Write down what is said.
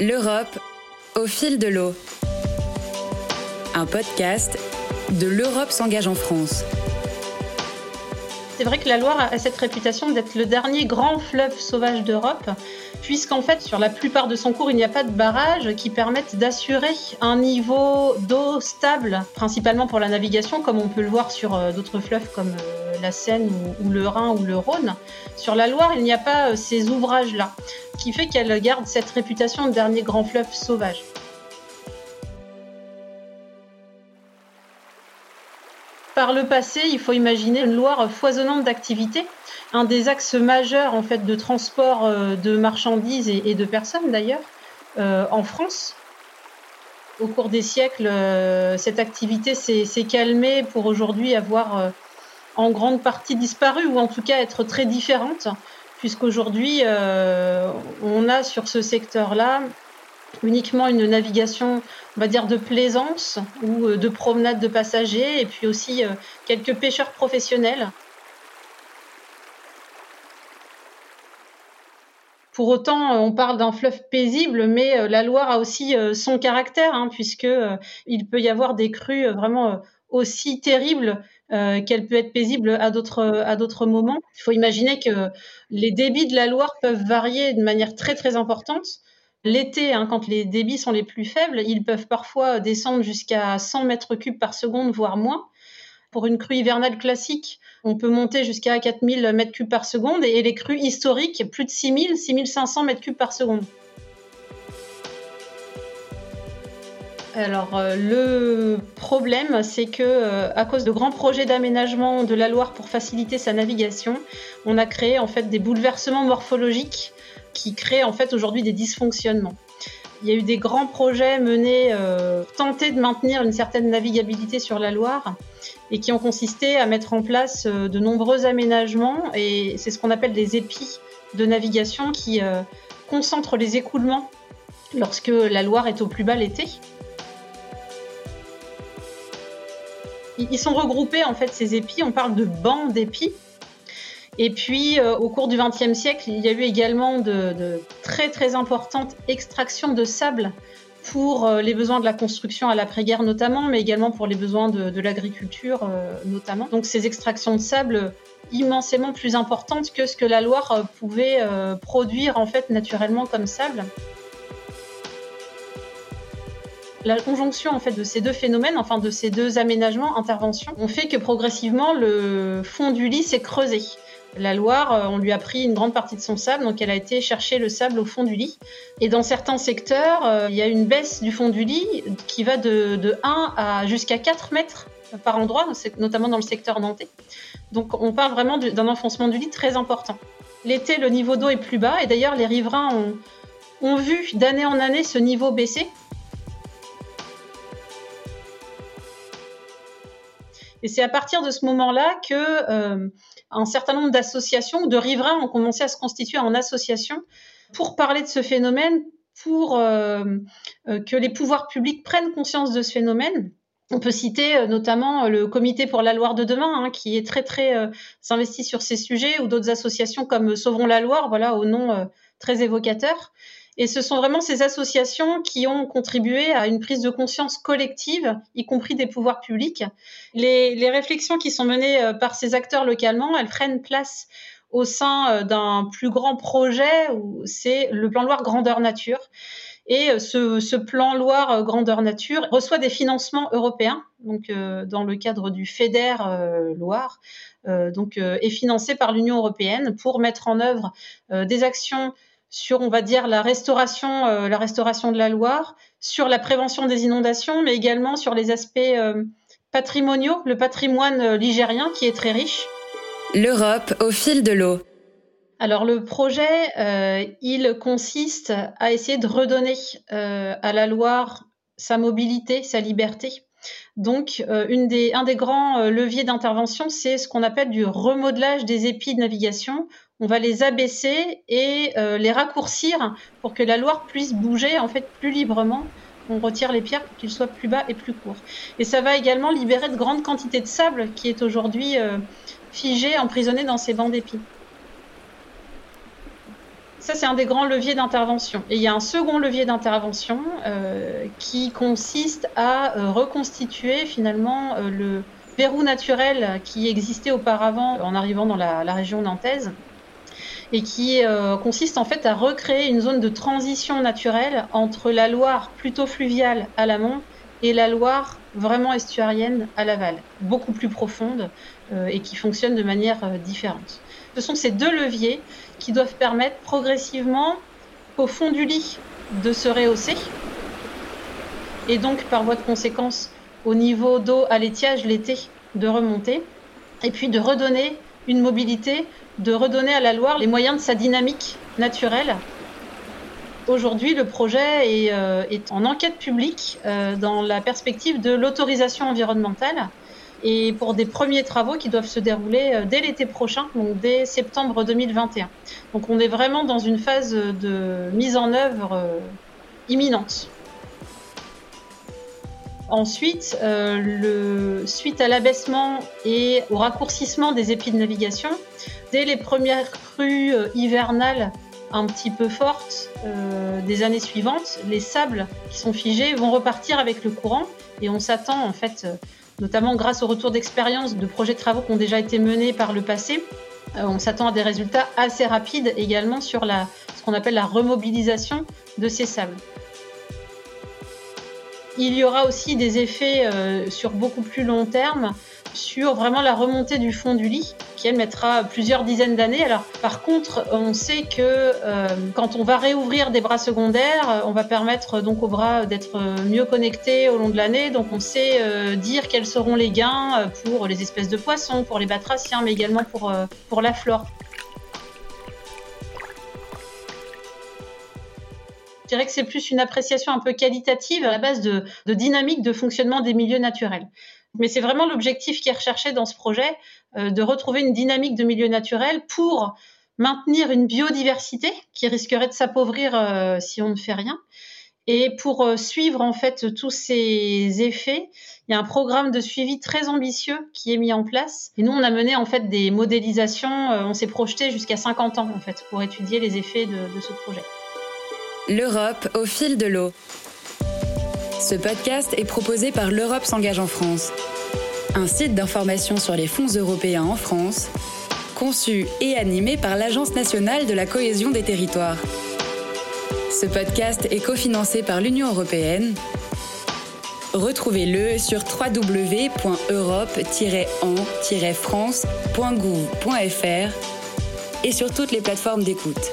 L'Europe au fil de l'eau. Un podcast de l'Europe s'engage en France. C'est vrai que la Loire a cette réputation d'être le dernier grand fleuve sauvage d'Europe, puisqu'en fait, sur la plupart de son cours, il n'y a pas de barrages qui permettent d'assurer un niveau d'eau stable, principalement pour la navigation, comme on peut le voir sur euh, d'autres fleuves comme euh, la Seine ou, le Rhin ou le Rhône. Sur la Loire, il n'y a pas euh, ces ouvrages-là, qui fait qu'elle garde cette réputation de dernier grand fleuve sauvage. Par le passé, il faut imaginer une Loire foisonnante d'activités, un des axes majeurs en fait de transport euh, de marchandises et de personnes d'ailleurs euh, en France. Au cours des siècles, euh, cette activité s'est calmée pour aujourd'hui avoir en grande partie disparu ou en tout cas être très différente, puisqu'aujourd'hui on a sur ce secteur-là uniquement une navigation, on va dire, de plaisance ou de promenade de passagers, et puis aussi quelques pêcheurs professionnels Pour autant, euh, on parle d'un fleuve paisible, mais euh, la Loire a aussi euh, son caractère, hein, puisque il peut y avoir des crues vraiment aussi terribles qu'elle peut être paisible à d'autres à d'autres moments. Il faut imaginer que les débits de la Loire peuvent varier de manière très très importante. L'été, hein, quand les débits sont les plus faibles, ils peuvent parfois descendre jusqu'à 100 mètres cubes par seconde, voire moins. Pour une crue hivernale classique, on peut monter jusqu'à 4000 mètres cubes par seconde et les crues historiques, plus de 6000, 6500 mètres cubes par seconde. Alors euh, le problème, c'est que euh, à cause de grands projets d'aménagement de la Loire pour faciliter sa navigation, on a créé en fait des bouleversements morphologiques qui créent en fait aujourd'hui des dysfonctionnements. Il y a eu des grands projets menés, euh, tenter de maintenir une certaine navigabilité sur la Loire et qui ont consisté à mettre en place euh, de nombreux aménagements et c'est ce qu'on appelle des épis de navigation qui concentrent les écoulements lorsque la Loire est au plus bas l'été. Ils sont regroupés en fait ces épis, on parle de bancs d'épis et puis, euh, au cours du XXe siècle, il y a eu également de, très très importantes extractions de sable pour euh, les besoins de la construction à l'après-guerre notamment, mais également pour les besoins de, l'agriculture euh, notamment. Donc, ces extractions de sable immensément plus importantes que ce que la Loire pouvait produire en fait naturellement comme sable. La conjonction en fait de ces deux phénomènes, enfin de ces deux aménagements, interventions, ont fait que progressivement le fond du lit s'est creusé. La Loire, euh, on lui a pris une grande partie de son sable, donc elle a été chercher le sable au fond du lit. Et dans certains secteurs, euh, il y a une baisse du fond du lit qui va de, 1 à jusqu'à 4 mètres par endroit, notamment dans le secteur nantais. Donc on parle vraiment d'un enfoncement du lit très important. L'été, le niveau d'eau est plus bas, et d'ailleurs les riverains ont, vu d'année en année ce niveau baisser. Et c'est à partir de ce moment-là que euh, un certain nombre d'associations ou de riverains ont commencé à se constituer en association pour parler de ce phénomène, pour euh, euh, que les pouvoirs publics prennent conscience de ce phénomène. On peut citer notamment le Comité pour la Loire de demain, hein, qui est très très investi sur ces sujets, ou d'autres associations comme Sauvons la Loire, voilà, au nom très évocateur. Et ce sont vraiment ces associations qui ont contribué à une prise de conscience collective, y compris des pouvoirs publics. Les, réflexions qui sont menées euh, par ces acteurs localement, elles prennent place au sein euh, d'un plus grand projet c'est le plan Loire Grandeur Nature. Et euh, ce, plan Loire Grandeur Nature reçoit des financements européens, donc dans le cadre du FEDER Loire, donc est financé par l'Union européenne pour mettre en œuvre des actions sur, on va dire, la restauration, euh, la restauration de la Loire, sur la prévention des inondations, mais également sur les aspects euh, patrimoniaux, le patrimoine euh, ligérien qui est très riche. L'Europe au fil de l'eau. Alors le projet, il consiste à essayer de redonner à la Loire sa mobilité, sa liberté. Donc, des, un des grands leviers d'intervention, c'est ce qu'on appelle du remodelage des épis de navigation on va les abaisser et euh, les raccourcir pour que la Loire puisse bouger en fait plus librement. On retire les pierres pour qu'ils soient plus bas et plus courts. Et ça va également libérer de grandes quantités de sable qui est aujourd'hui euh, figé, emprisonné dans ces bancs d'épis. Ça, c'est un des grands leviers d'intervention. Et il y a un second levier d'intervention euh, qui consiste à euh, reconstituer finalement euh, le verrou naturel qui existait auparavant en arrivant dans la, la région nantaise et qui consiste en fait à recréer une zone de transition naturelle entre la Loire plutôt fluviale à l'amont et la Loire vraiment estuarienne à l'aval, beaucoup plus profonde et qui fonctionne de manière différente. Ce sont ces deux leviers qui doivent permettre progressivement au fond du lit de se rehausser et donc par voie de conséquence au niveau d'eau à l'étiage l'été de remonter et puis de redonner une mobilité, de redonner à la Loire les moyens de sa dynamique naturelle. Aujourd'hui, le projet est, euh, en enquête publique euh, dans la perspective de l'autorisation environnementale et pour des premiers travaux qui doivent se dérouler euh, dès l'été prochain, donc dès septembre 2021. Donc on est vraiment dans une phase de mise en œuvre imminente. Ensuite, euh, suite à l'abaissement et au raccourcissement des épis de navigation, dès les premières crues hivernales un petit peu fortes des années suivantes, les sables qui sont figés vont repartir avec le courant et on s'attend en fait notamment grâce au retour d'expérience de projets de travaux qui ont déjà été menés par le passé. Euh, on s'attend à des résultats assez rapides également sur ce qu'on appelle la remobilisation de ces sables. Il y aura aussi des effets euh, sur beaucoup plus long terme sur vraiment la remontée du fond du lit, qui elle mettra plusieurs dizaines d'années. Alors, par contre, on sait que euh, quand on va réouvrir des bras secondaires, on va permettre donc aux bras d'être mieux connectés au long de l'année. Donc, on sait euh, dire quels seront les gains pour les espèces de poissons, pour les batraciens, mais également pour, euh, pour la flore. Je dirais que c'est plus une appréciation un peu qualitative à la base de, de dynamique de fonctionnement des milieux naturels. Mais c'est vraiment l'objectif qui est recherché dans ce projet, euh, de retrouver une dynamique de milieu naturel pour maintenir une biodiversité qui risquerait de s'appauvrir euh, si on ne fait rien. Et pour euh, suivre en fait tous ces effets, il y a un programme de suivi très ambitieux qui est mis en place. Et nous, on a mené en fait des modélisations. on s'est projeté jusqu'à 50 ans en fait pour étudier les effets de, de ce projet. L'Europe au fil de l'eau. Ce podcast est proposé par L'Europe s'engage en France, un site d'information sur les fonds européens en France, conçu et animé par l'Agence nationale de la cohésion des territoires. Ce podcast est cofinancé par l'Union européenne. Retrouvez-le sur www.europe-en-france.gouv.fr et sur toutes les plateformes d'écoute.